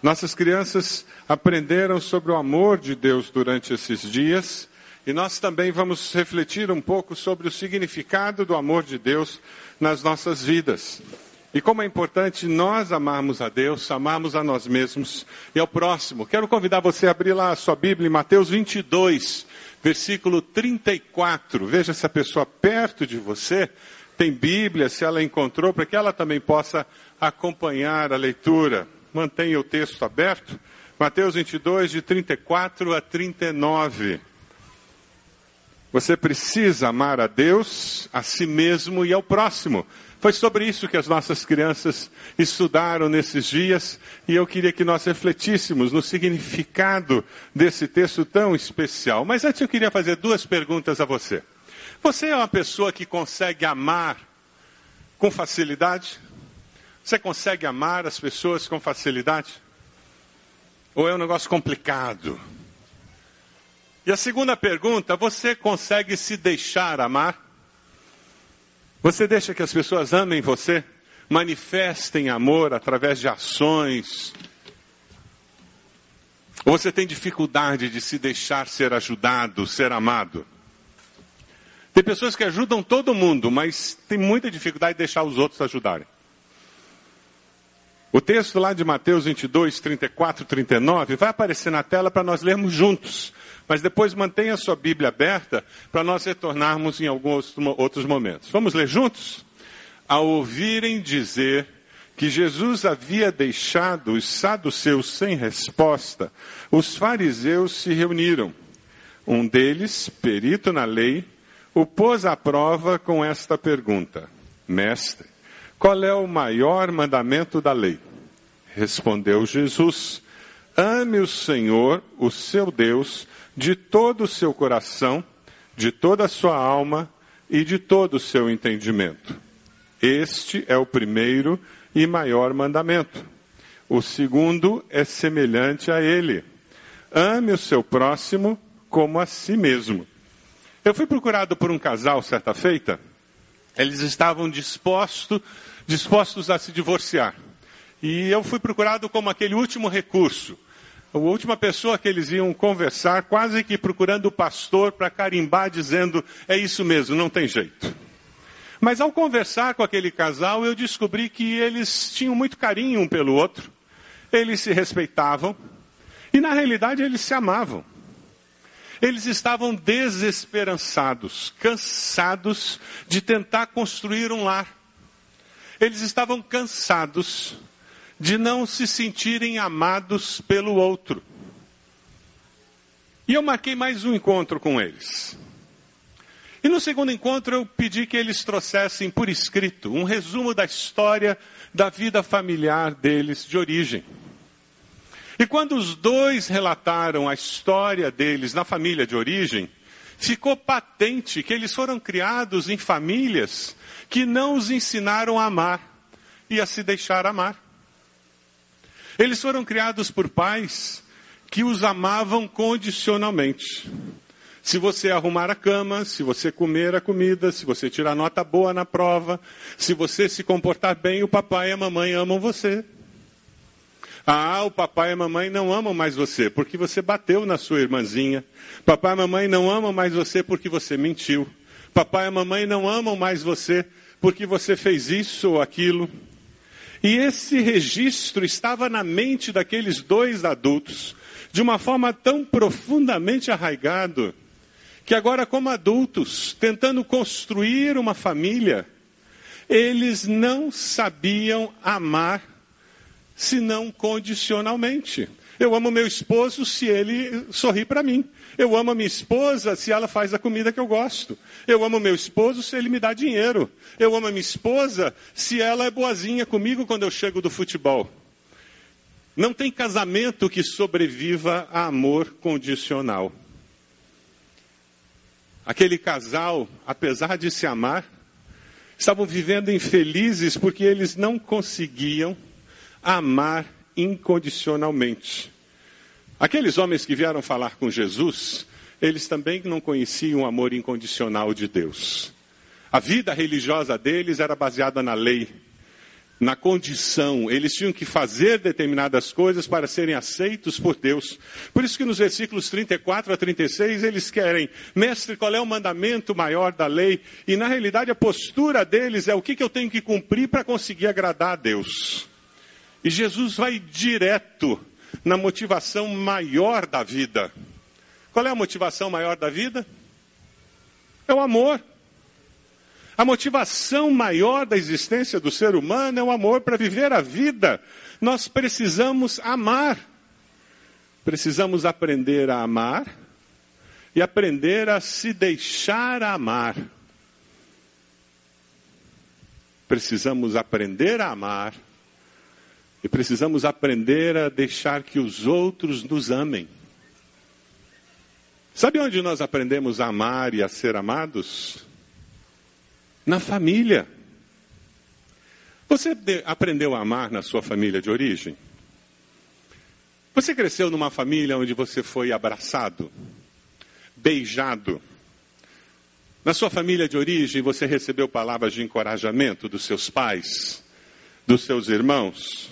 Nossas crianças aprenderam sobre o amor de Deus durante esses dias e nós também vamos refletir um pouco sobre o significado do amor de Deus nas nossas vidas. E como é importante nós amarmos a Deus, amarmos a nós mesmos e ao próximo. Quero convidar você a abrir lá a sua Bíblia em Mateus 22, versículo 34. Veja se a pessoa perto de você tem Bíblia, se ela encontrou, para que ela também possa acompanhar a leitura. Mantenha o texto aberto. Mateus 22, de 34 a 39. Você precisa amar a Deus, a si mesmo e ao próximo. Foi sobre isso que as nossas crianças estudaram nesses dias e eu queria que nós refletíssemos no significado desse texto tão especial. Mas antes eu queria fazer duas perguntas a você. Você é uma pessoa que consegue amar com facilidade? Você consegue amar as pessoas com facilidade? Ou é um negócio complicado? E a segunda pergunta, você consegue se deixar amar? Você deixa que as pessoas amem você? Manifestem amor através de ações? Ou você tem dificuldade de se deixar ser ajudado, ser amado? Tem pessoas que ajudam todo mundo, mas tem muita dificuldade de deixar os outros ajudarem. O texto lá de Mateus 22, 34, 39 vai aparecer na tela para nós lermos juntos. Mas depois mantenha a sua Bíblia aberta para nós retornarmos em alguns outros momentos. Vamos ler juntos? Ao ouvirem dizer que Jesus havia deixado os saduceus sem resposta, os fariseus se reuniram. Um deles, perito na lei, o pôs à prova com esta pergunta: Mestre, qual é o maior mandamento da lei? Respondeu Jesus: Ame o Senhor, o seu Deus, de todo o seu coração, de toda a sua alma e de todo o seu entendimento. Este é o primeiro e maior mandamento. O segundo é semelhante a ele. Ame o seu próximo como a si mesmo. Eu fui procurado por um casal certa feita eles estavam dispostos, dispostos a se divorciar. E eu fui procurado como aquele último recurso. A última pessoa que eles iam conversar, quase que procurando o pastor para carimbar, dizendo: é isso mesmo, não tem jeito. Mas ao conversar com aquele casal, eu descobri que eles tinham muito carinho um pelo outro, eles se respeitavam, e na realidade eles se amavam. Eles estavam desesperançados, cansados de tentar construir um lar. Eles estavam cansados de não se sentirem amados pelo outro. E eu marquei mais um encontro com eles. E no segundo encontro eu pedi que eles trouxessem por escrito um resumo da história da vida familiar deles de origem. E quando os dois relataram a história deles na família de origem, ficou patente que eles foram criados em famílias que não os ensinaram a amar e a se deixar amar. Eles foram criados por pais que os amavam condicionalmente. Se você arrumar a cama, se você comer a comida, se você tirar nota boa na prova, se você se comportar bem, o papai e a mamãe amam você. Ah, o papai e a mamãe não amam mais você porque você bateu na sua irmãzinha. Papai e mamãe não amam mais você porque você mentiu. Papai e mamãe não amam mais você porque você fez isso ou aquilo. E esse registro estava na mente daqueles dois adultos de uma forma tão profundamente arraigado que agora como adultos, tentando construir uma família, eles não sabiam amar senão condicionalmente. Eu amo meu esposo se ele sorri para mim. Eu amo a minha esposa se ela faz a comida que eu gosto. Eu amo meu esposo se ele me dá dinheiro. Eu amo a minha esposa se ela é boazinha comigo quando eu chego do futebol. Não tem casamento que sobreviva a amor condicional. Aquele casal, apesar de se amar, estavam vivendo infelizes porque eles não conseguiam amar incondicionalmente. Aqueles homens que vieram falar com Jesus, eles também não conheciam o amor incondicional de Deus. A vida religiosa deles era baseada na lei. na condição, eles tinham que fazer determinadas coisas para serem aceitos por Deus. Por isso que nos versículos 34 a 36 eles querem, mestre, qual é o mandamento maior da lei? E na realidade a postura deles é o que, que eu tenho que cumprir para conseguir agradar a Deus. E Jesus vai direto na motivação maior da vida. Qual é a motivação maior da vida? É o amor. A motivação maior da existência do ser humano é o amor para viver a vida. Nós precisamos amar. Precisamos aprender a amar e aprender a se deixar amar. Precisamos aprender a amar e precisamos aprender a deixar que os outros nos amem. Sabe onde nós aprendemos a amar e a ser amados? na família. Você aprendeu a amar na sua família de origem? Você cresceu numa família onde você foi abraçado, beijado. Na sua família de origem, você recebeu palavras de encorajamento dos seus pais, dos seus irmãos.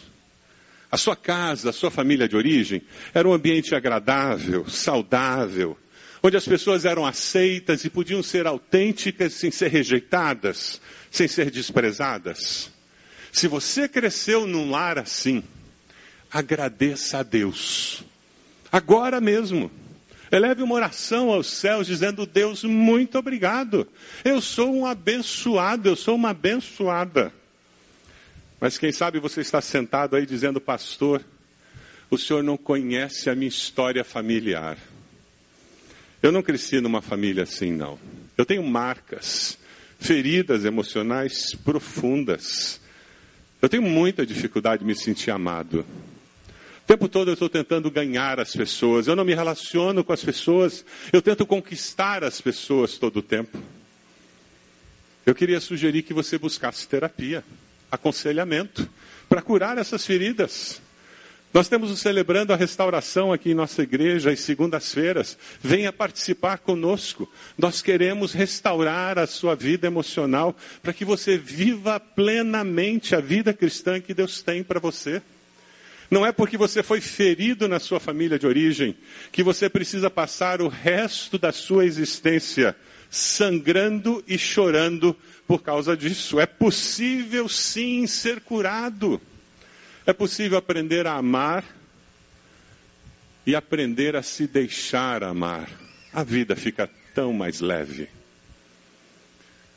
A sua casa, a sua família de origem, era um ambiente agradável, saudável, onde as pessoas eram aceitas e podiam ser autênticas sem ser rejeitadas, sem ser desprezadas. Se você cresceu num lar assim, agradeça a Deus. Agora mesmo. Eleve uma oração aos céus dizendo: Deus, muito obrigado. Eu sou um abençoado, eu sou uma abençoada. Mas quem sabe você está sentado aí dizendo, pastor, o senhor não conhece a minha história familiar. Eu não cresci numa família assim, não. Eu tenho marcas, feridas emocionais profundas. Eu tenho muita dificuldade de me sentir amado. O tempo todo eu estou tentando ganhar as pessoas. Eu não me relaciono com as pessoas. Eu tento conquistar as pessoas todo o tempo. Eu queria sugerir que você buscasse terapia, aconselhamento, para curar essas feridas. Nós temos Celebrando a Restauração aqui em nossa igreja, às segundas-feiras. Venha participar conosco. Nós queremos restaurar a sua vida emocional para que você viva plenamente a vida cristã que Deus tem para você. Não é porque você foi ferido na sua família de origem que você precisa passar o resto da sua existência sangrando e chorando por causa disso. É possível sim ser curado. É possível aprender a amar e aprender a se deixar amar. A vida fica tão mais leve.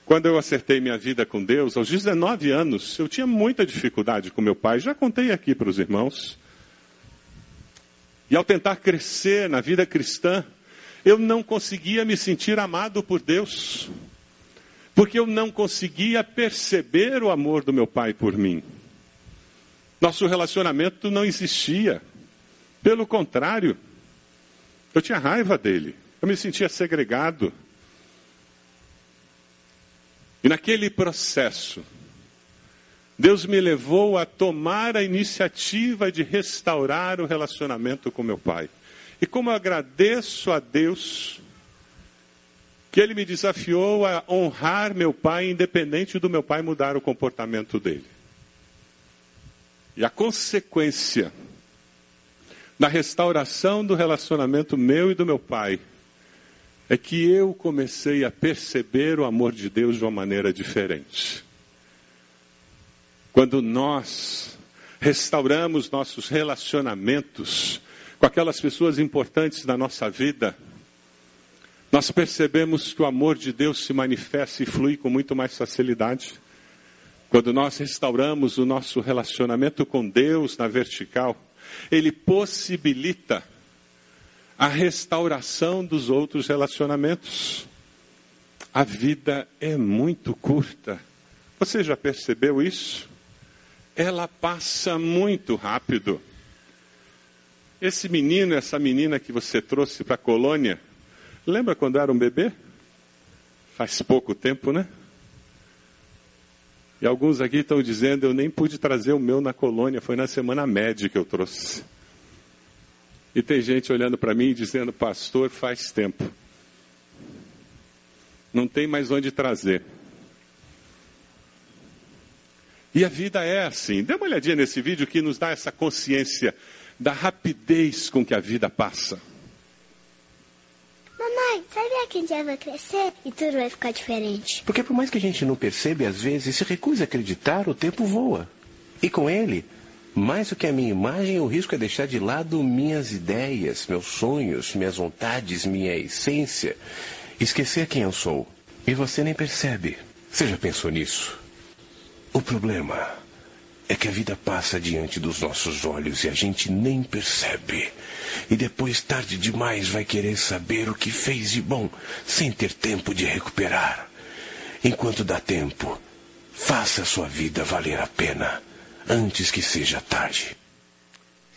Quando eu acertei minha vida com Deus, aos 19 anos, eu tinha muita dificuldade com meu pai, já contei aqui para os irmãos. E ao tentar crescer na vida cristã, eu não conseguia me sentir amado por Deus, porque eu não conseguia perceber o amor do meu pai por mim. Nosso relacionamento não existia. Pelo contrário, eu tinha raiva dele. Eu me sentia segregado. E naquele processo, Deus me levou a tomar a iniciativa de restaurar o relacionamento com meu pai. E como eu agradeço a Deus que ele me desafiou a honrar meu pai, independente do meu pai mudar o comportamento dele. E a consequência da restauração do relacionamento meu e do meu pai é que eu comecei a perceber o amor de Deus de uma maneira diferente. Quando nós restauramos nossos relacionamentos com aquelas pessoas importantes da nossa vida, nós percebemos que o amor de Deus se manifesta e flui com muito mais facilidade. Quando nós restauramos o nosso relacionamento com Deus na vertical, ele possibilita a restauração dos outros relacionamentos. A vida é muito curta. Você já percebeu isso? Ela passa muito rápido. Esse menino, essa menina que você trouxe para a colônia, lembra quando era um bebê? Faz pouco tempo, né? E alguns aqui estão dizendo, eu nem pude trazer o meu na colônia, foi na semana média que eu trouxe. E tem gente olhando para mim e dizendo, pastor, faz tempo. Não tem mais onde trazer. E a vida é assim. Dê uma olhadinha nesse vídeo que nos dá essa consciência da rapidez com que a vida passa. Mamãe, sabia que um dia vai crescer e tudo vai ficar diferente? Porque por mais que a gente não perceba, às vezes se recusa a acreditar, o tempo voa. E com ele, mais do que a minha imagem, o risco é deixar de lado minhas ideias, meus sonhos, minhas vontades, minha essência. Esquecer quem eu sou. E você nem percebe. Você já pensou nisso? O problema é que a vida passa diante dos nossos olhos e a gente nem percebe. E depois, tarde demais, vai querer saber o que fez de bom, sem ter tempo de recuperar. Enquanto dá tempo, faça a sua vida valer a pena, antes que seja tarde.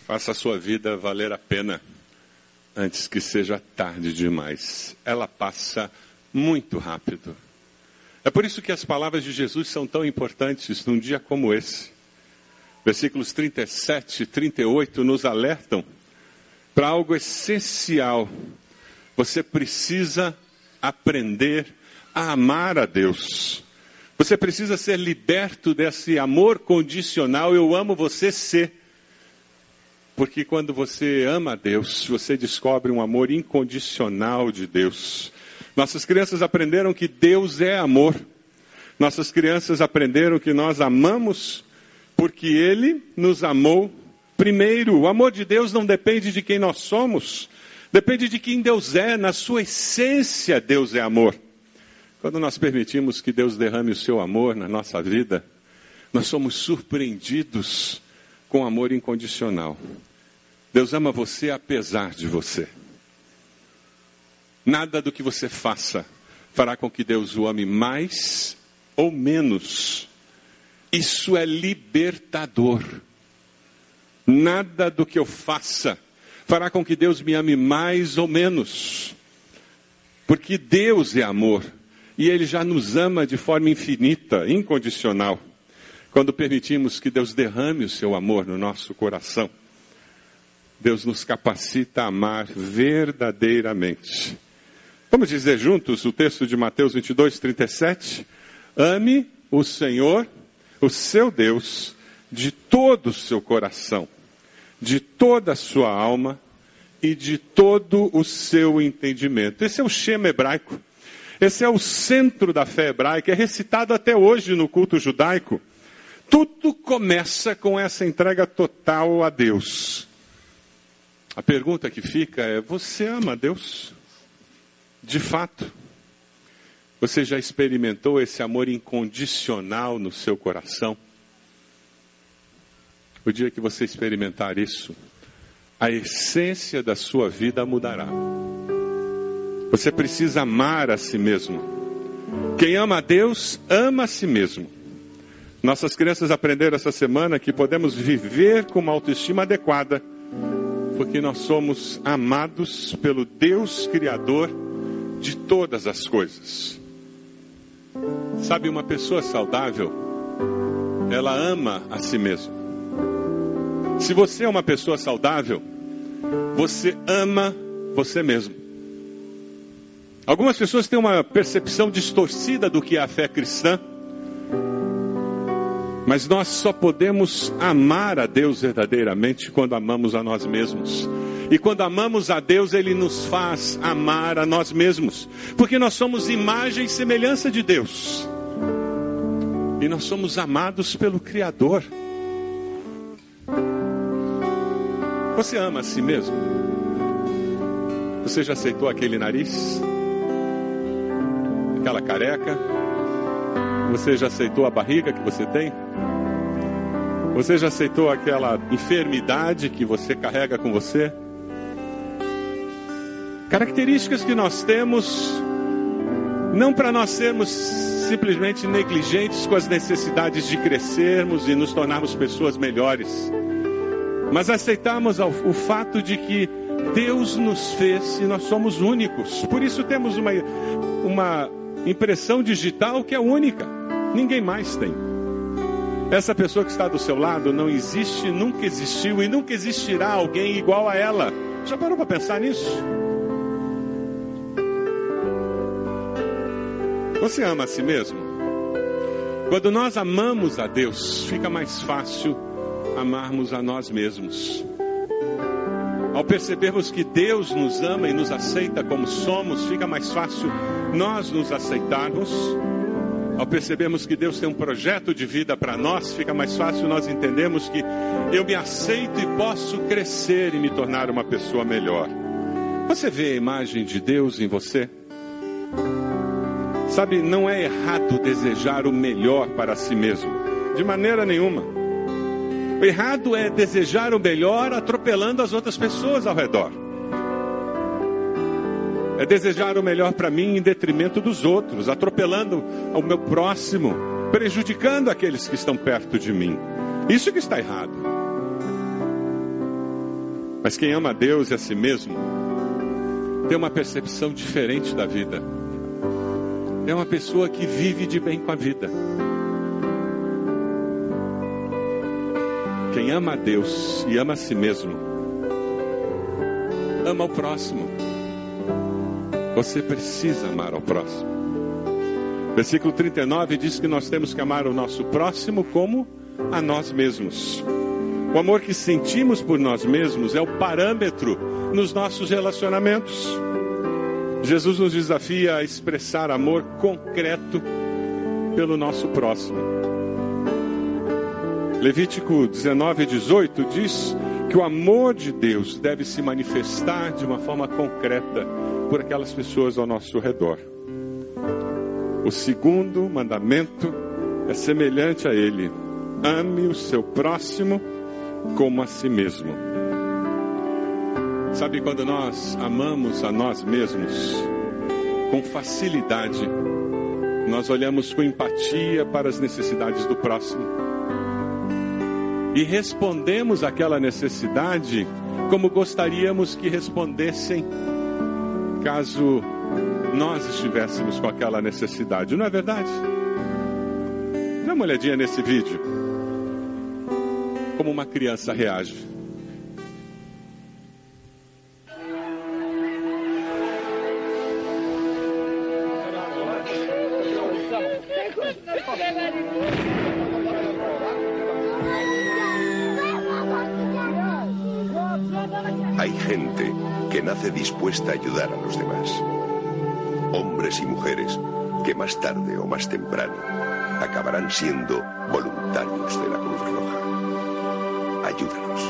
Faça a sua vida valer a pena, antes que seja tarde demais. Ela passa muito rápido. É por isso que as palavras de Jesus são tão importantes num dia como esse. Versículos 37 e 38 nos alertam para algo essencial. Você precisa aprender a amar a Deus. Você precisa ser liberto desse amor condicional. Eu amo você ser. Porque quando você ama a Deus, você descobre um amor incondicional de Deus. Nossas crianças aprenderam que Deus é amor. Nossas crianças aprenderam que nós amamos porque Ele nos amou primeiro. O amor de Deus não depende de quem nós somos, depende de quem Deus é. Na sua essência, Deus é amor. Quando nós permitimos que Deus derrame o seu amor na nossa vida, nós somos surpreendidos com amor incondicional. Deus ama você apesar de você. Nada do que você faça fará com que Deus o ame mais ou menos. Isso é libertador. Nada do que eu faça fará com que Deus me ame mais ou menos. Porque Deus é amor e Ele já nos ama de forma infinita, incondicional. Quando permitimos que Deus derrame o seu amor no nosso coração, Deus nos capacita a amar verdadeiramente. Vamos dizer juntos o texto de Mateus 22, 37? Ame o Senhor, o seu Deus, de todo o seu coração, de toda a sua alma e de todo o seu entendimento. Esse é o Shema hebraico. Esse é o centro da fé hebraica, é recitado até hoje no culto judaico. Tudo começa com essa entrega total a Deus. A pergunta que fica é: você ama Deus? De fato, você já experimentou esse amor incondicional no seu coração? O dia que você experimentar isso, a essência da sua vida mudará. Você precisa amar a si mesmo. Quem ama a Deus, ama a si mesmo. Nossas crianças aprenderam essa semana que podemos viver com uma autoestima adequada, porque nós somos amados pelo Deus Criador de todas as coisas. Sabe, uma pessoa saudável, ela ama a si mesma. Se você é uma pessoa saudável, você ama você mesmo. Algumas pessoas têm uma percepção distorcida do que é a fé cristã, mas nós só podemos amar a Deus verdadeiramente quando amamos a nós mesmos. E quando amamos a Deus, Ele nos faz amar a nós mesmos. Porque nós somos imagem e semelhança de Deus. E nós somos amados pelo Criador. Você ama a si mesmo? Você já aceitou aquele nariz? Aquela careca? Você já aceitou a barriga que você tem? Você já aceitou aquela enfermidade que você carrega com você? Características que nós temos, não para nós sermos simplesmente negligentes com as necessidades de crescermos e nos tornarmos pessoas melhores, mas aceitarmos o fato de que Deus nos fez e nós somos únicos. Por isso temos uma, uma impressão digital que é única, ninguém mais tem. Essa pessoa que está do seu lado não existe, nunca existiu e nunca existirá alguém igual a ela. Já parou para pensar nisso? Você ama a si mesmo? Quando nós amamos a Deus, fica mais fácil amarmos a nós mesmos. Ao percebermos que Deus nos ama e nos aceita como somos, fica mais fácil nós nos aceitarmos. Ao percebermos que Deus tem um projeto de vida para nós, fica mais fácil nós entendermos que eu me aceito e posso crescer e me tornar uma pessoa melhor. Você vê a imagem de Deus em você? Sabe, não é errado desejar o melhor para si mesmo, de maneira nenhuma. O errado é desejar o melhor atropelando as outras pessoas ao redor. É desejar o melhor para mim em detrimento dos outros, atropelando o meu próximo, prejudicando aqueles que estão perto de mim. Isso que está errado. Mas quem ama a Deus e a si mesmo tem uma percepção diferente da vida é uma pessoa que vive de bem com a vida. Quem ama a Deus e ama a si mesmo, ama o próximo. Você precisa amar ao próximo. Versículo 39 diz que nós temos que amar o nosso próximo como a nós mesmos. O amor que sentimos por nós mesmos é o parâmetro nos nossos relacionamentos. Jesus nos desafia a expressar amor concreto pelo nosso próximo. Levítico 19, 18 diz que o amor de Deus deve se manifestar de uma forma concreta por aquelas pessoas ao nosso redor. O segundo mandamento é semelhante a ele: ame o seu próximo como a si mesmo. Sabe quando nós amamos a nós mesmos com facilidade, nós olhamos com empatia para as necessidades do próximo e respondemos aquela necessidade como gostaríamos que respondessem caso nós estivéssemos com aquela necessidade, não é verdade? Dá uma olhadinha nesse vídeo. Como uma criança reage. Dispuesta a ayudar a los demás. Hombres y mujeres que más tarde o más temprano acabarán siendo voluntarios de la Cruz Roja. Ayúdanos.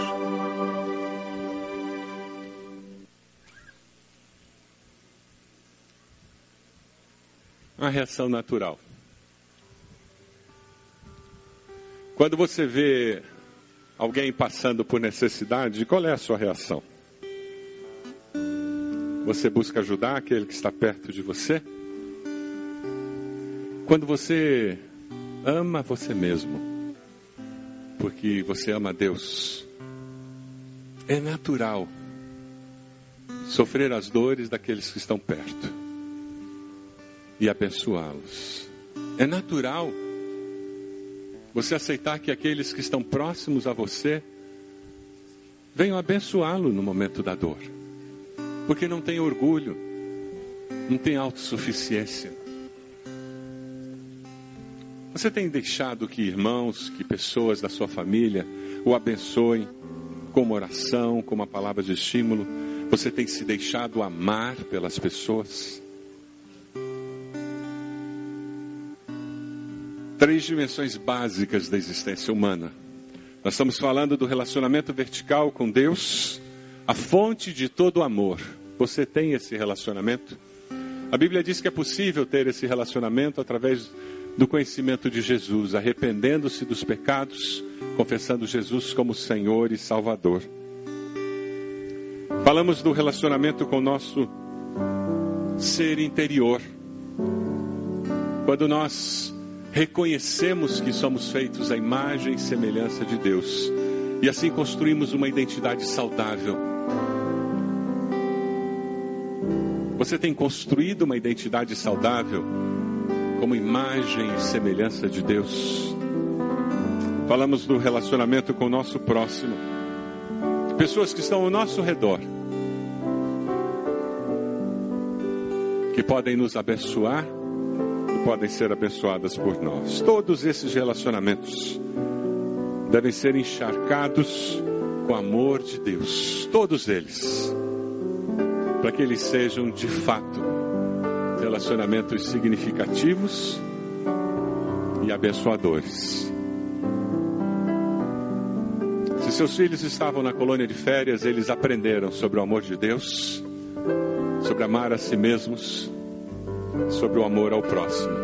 Uma reação natural. Quando você vê alguém passando por necessidade, qual é a sua reação? Você busca ajudar aquele que está perto de você? Quando você ama você mesmo, porque você ama Deus, é natural sofrer as dores daqueles que estão perto e abençoá-los. É natural você aceitar que aqueles que estão próximos a você venham abençoá-lo no momento da dor porque não tem orgulho, não tem autossuficiência. Você tem deixado que irmãos, que pessoas da sua família o abençoem com uma oração, com uma palavra de estímulo? Você tem se deixado amar pelas pessoas? Três dimensões básicas da existência humana. Nós estamos falando do relacionamento vertical com Deus, a fonte de todo amor. Você tem esse relacionamento? A Bíblia diz que é possível ter esse relacionamento através do conhecimento de Jesus, arrependendo-se dos pecados, confessando Jesus como Senhor e Salvador. Falamos do relacionamento com o nosso ser interior. Quando nós reconhecemos que somos feitos à imagem e semelhança de Deus, e assim construímos uma identidade saudável Você tem construído uma identidade saudável como imagem e semelhança de Deus. Falamos do relacionamento com o nosso próximo. Pessoas que estão ao nosso redor. Que podem nos abençoar podem ser abençoadas por nós. Todos esses relacionamentos devem ser encharcados com o amor de Deus, todos eles, para que eles sejam de fato relacionamentos significativos e abençoadores. Se seus filhos estavam na colônia de férias, eles aprenderam sobre o amor de Deus, sobre amar a si mesmos, sobre o amor ao próximo.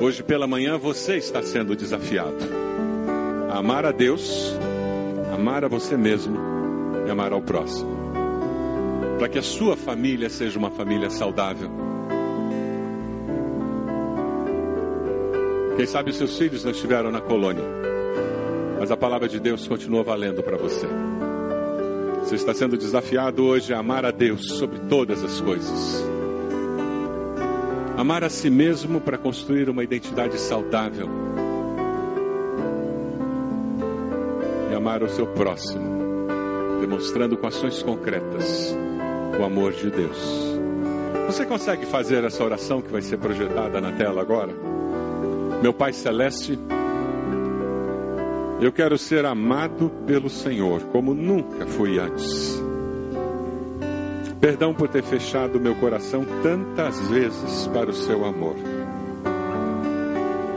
Hoje pela manhã você está sendo desafiado a amar a Deus, amar a você mesmo e amar ao próximo. Para que a sua família seja uma família saudável. Quem sabe os seus filhos não estiveram na colônia, mas a palavra de Deus continua valendo para você. Você está sendo desafiado hoje a amar a Deus sobre todas as coisas. Amar a si mesmo para construir uma identidade saudável. E amar o seu próximo, demonstrando com ações concretas o amor de Deus. Você consegue fazer essa oração que vai ser projetada na tela agora? Meu Pai Celeste, eu quero ser amado pelo Senhor como nunca fui antes. Perdão por ter fechado meu coração tantas vezes para o seu amor.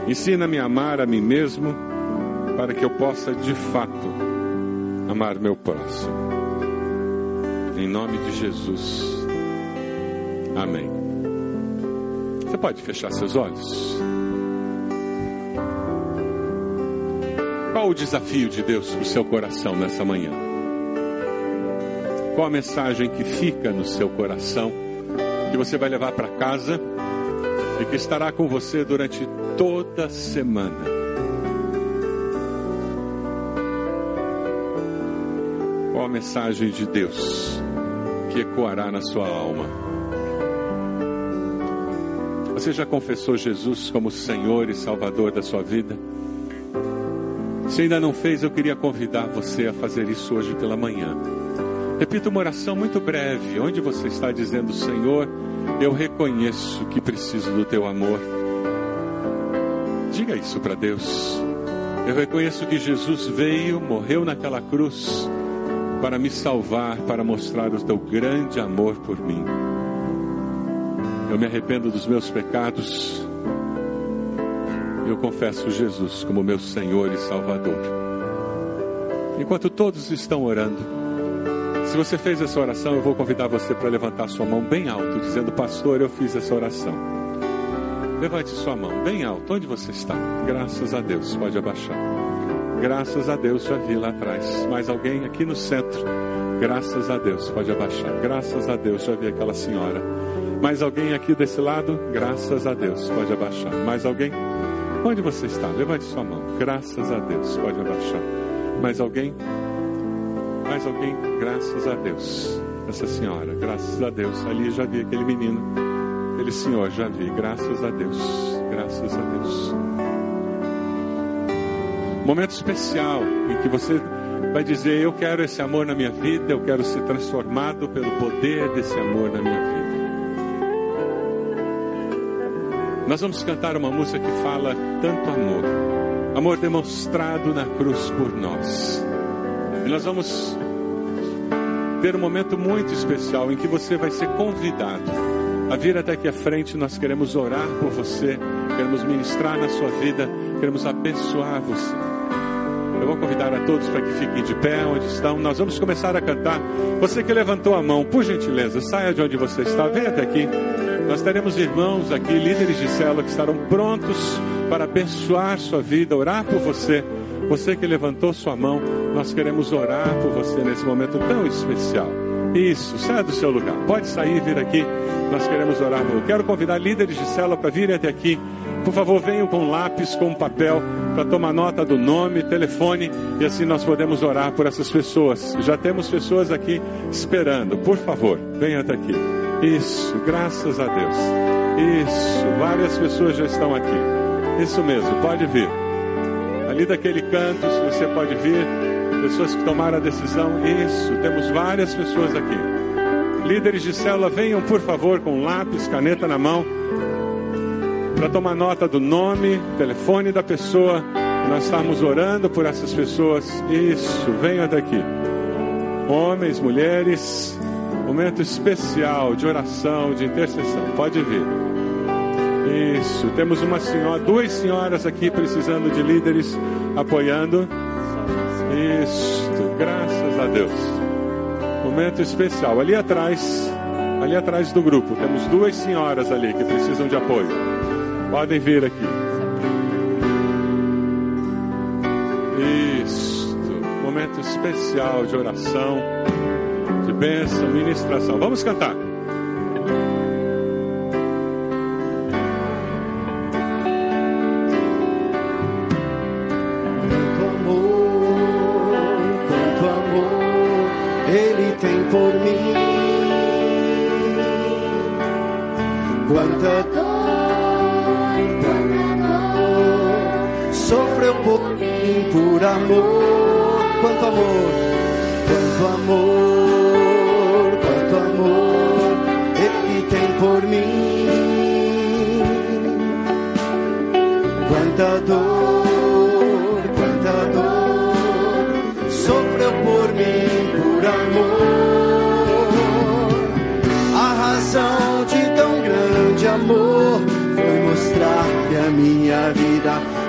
Ensina-me a amar a mim mesmo para que eu possa de fato amar meu próximo. Em nome de Jesus. Amém. Você pode fechar seus olhos? Qual o desafio de Deus para o seu coração nessa manhã? Qual a mensagem que fica no seu coração, que você vai levar para casa e que estará com você durante toda a semana? Qual a mensagem de Deus que ecoará na sua alma? Você já confessou Jesus como Senhor e Salvador da sua vida? Se ainda não fez, eu queria convidar você a fazer isso hoje pela manhã. Repita uma oração muito breve, onde você está dizendo: Senhor, eu reconheço que preciso do teu amor. Diga isso para Deus. Eu reconheço que Jesus veio, morreu naquela cruz para me salvar, para mostrar o teu grande amor por mim. Eu me arrependo dos meus pecados. Eu confesso Jesus como meu Senhor e Salvador. Enquanto todos estão orando, se você fez essa oração, eu vou convidar você para levantar sua mão bem alto, dizendo: Pastor, eu fiz essa oração. Levante sua mão bem alto, onde você está? Graças a Deus, pode abaixar. Graças a Deus, já vi lá atrás. Mais alguém aqui no centro? Graças a Deus, pode abaixar. Graças a Deus, já vi aquela senhora. Mais alguém aqui desse lado? Graças a Deus, pode abaixar. Mais alguém? Onde você está? Levante sua mão. Graças a Deus, pode abaixar. Mais alguém? Mais alguém? Graças a Deus. Essa senhora, graças a Deus. Ali já vi aquele menino. Aquele senhor, já vi. Graças a Deus. Graças a Deus. Momento especial em que você vai dizer: Eu quero esse amor na minha vida, eu quero ser transformado pelo poder desse amor na minha vida. Nós vamos cantar uma música que fala tanto amor, amor demonstrado na cruz por nós. E nós vamos ter um momento muito especial em que você vai ser convidado a vir até aqui à frente. Nós queremos orar por você, queremos ministrar na sua vida, queremos abençoar você. Eu vou convidar a todos para que fiquem de pé onde estão. Nós vamos começar a cantar. Você que levantou a mão, por gentileza, saia de onde você está, venha até aqui. Nós teremos irmãos aqui, líderes de célula, que estarão prontos para abençoar sua vida, orar por você. Você que levantou sua mão, nós queremos orar por você nesse momento tão especial. Isso, saia do seu lugar. Pode sair, vir aqui. Nós queremos orar. Eu quero convidar líderes de célula para virem até aqui. Por favor, venham com lápis, com papel, para tomar nota do nome, telefone, e assim nós podemos orar por essas pessoas. Já temos pessoas aqui esperando. Por favor, venham até aqui. Isso, graças a Deus. Isso, várias pessoas já estão aqui. Isso mesmo, pode vir. Ali daquele canto, se você pode vir, pessoas que tomaram a decisão. Isso, temos várias pessoas aqui. Líderes de célula, venham por favor com lápis, caneta na mão. para tomar nota do nome, telefone da pessoa. Nós estamos orando por essas pessoas. Isso, venha até aqui. Homens, mulheres, momento especial de oração, de intercessão. Pode vir. Isso, temos uma senhora, duas senhoras aqui precisando de líderes apoiando. Isso, graças a Deus. Momento especial. Ali atrás, ali atrás do grupo, temos duas senhoras ali que precisam de apoio. Podem vir aqui. Isso, momento especial de oração, de bênção, ministração. Vamos cantar. Quanta dor, quanta dor, sofreu por mim por amor. Quanto amor, quanto amor, quanto amor Ele tem por mim. Quanta dor, quanta dor, sofreu por mim por amor. Amor foi mostrar que a minha vida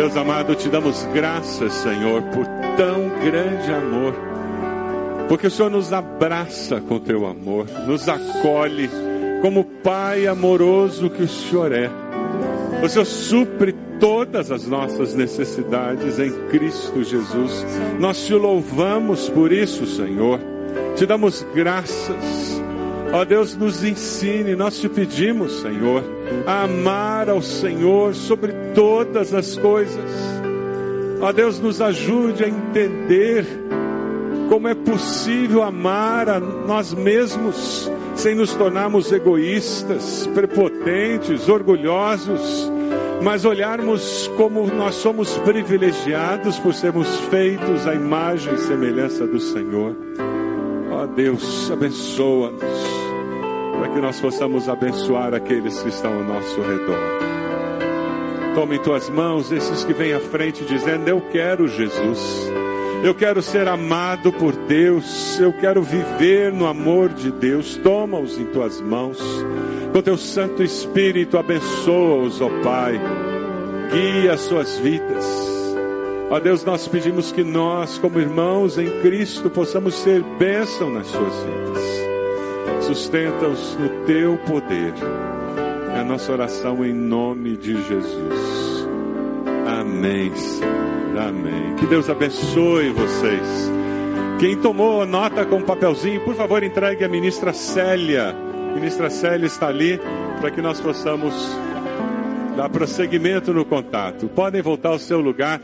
Deus amado, te damos graças, Senhor, por tão grande amor. Porque o Senhor nos abraça com teu amor, nos acolhe como Pai amoroso que o Senhor é. O Senhor supre todas as nossas necessidades em Cristo Jesus. Nós te louvamos por isso, Senhor. Te damos graças. Ó Deus, nos ensine, nós te pedimos, Senhor, a amar ao Senhor sobre todas as coisas. Ó Deus, nos ajude a entender como é possível amar a nós mesmos sem nos tornarmos egoístas, prepotentes, orgulhosos, mas olharmos como nós somos privilegiados por sermos feitos à imagem e semelhança do Senhor. Ó Deus, abençoa-nos, para que nós possamos abençoar aqueles que estão ao nosso redor. Tome em tuas mãos esses que vêm à frente dizendo: Eu quero Jesus. Eu quero ser amado por Deus. Eu quero viver no amor de Deus. Toma-os em tuas mãos. Com teu Santo Espírito, abençoa-os, ó Pai. Guia as suas vidas. Ó Deus, nós pedimos que nós, como irmãos em Cristo, possamos ser bênção nas suas vidas. Sustenta-os no teu poder. É a nossa oração em nome de Jesus. Amém, Senhor. Amém. Que Deus abençoe vocês. Quem tomou nota com papelzinho, por favor, entregue a ministra Célia. Ministra Célia está ali para que nós possamos dar prosseguimento no contato. Podem voltar ao seu lugar.